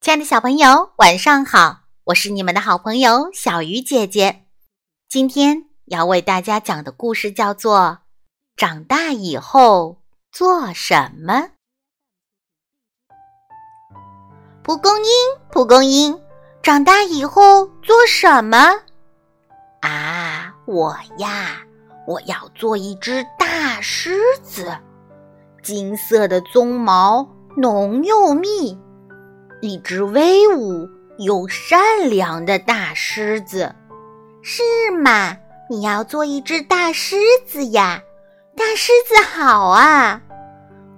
亲爱的小朋友，晚上好！我是你们的好朋友小鱼姐姐。今天要为大家讲的故事叫做《长大以后做什么》。蒲公英，蒲公英，长大以后做什么？啊，我呀，我要做一只大狮子，金色的鬃毛浓又密。一只威武又善良的大狮子，是吗？你要做一只大狮子呀？大狮子好啊！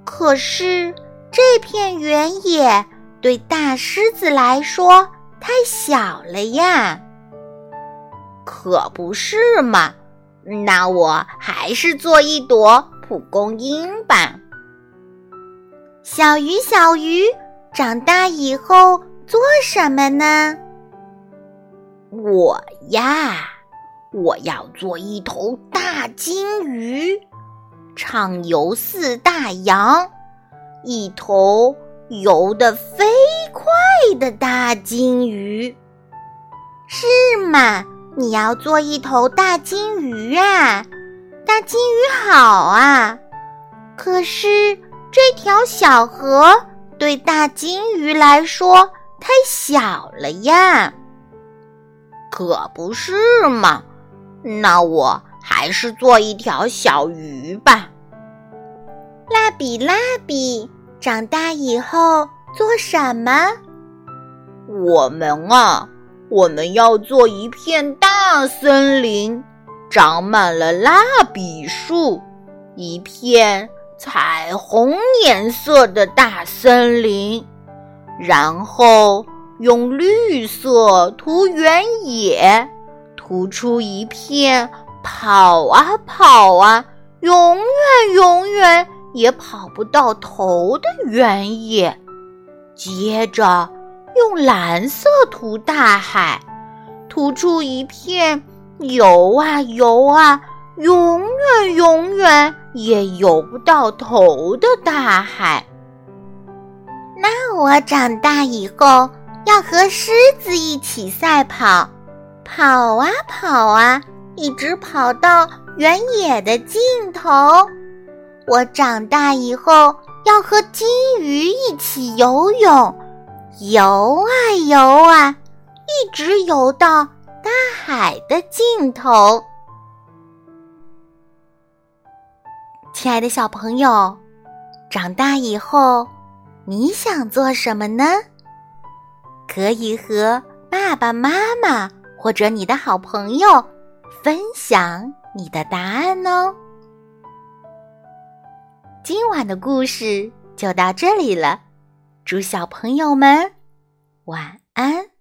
可是这片原野对大狮子来说太小了呀。可不是嘛？那我还是做一朵蒲公英吧。小鱼，小鱼。长大以后做什么呢？我呀，我要做一头大金鱼，畅游四大洋，一头游得飞快的大金鱼。是吗？你要做一头大金鱼啊？大金鱼好啊！可是这条小河。对大金鱼来说太小了呀，可不是嘛？那我还是做一条小鱼吧。蜡笔，蜡笔，长大以后做什么？我们啊，我们要做一片大森林，长满了蜡笔树，一片。彩虹颜色的大森林，然后用绿色涂原野，涂出一片跑啊跑啊，永远永远也跑不到头的原野。接着用蓝色涂大海，涂出一片游啊游啊。永远永远也游不到头的大海。那我长大以后要和狮子一起赛跑，跑啊跑啊，一直跑到原野的尽头。我长大以后要和金鱼一起游泳，游啊游啊，一直游到大海的尽头。亲爱的小朋友，长大以后你想做什么呢？可以和爸爸妈妈或者你的好朋友分享你的答案哦。今晚的故事就到这里了，祝小朋友们晚安。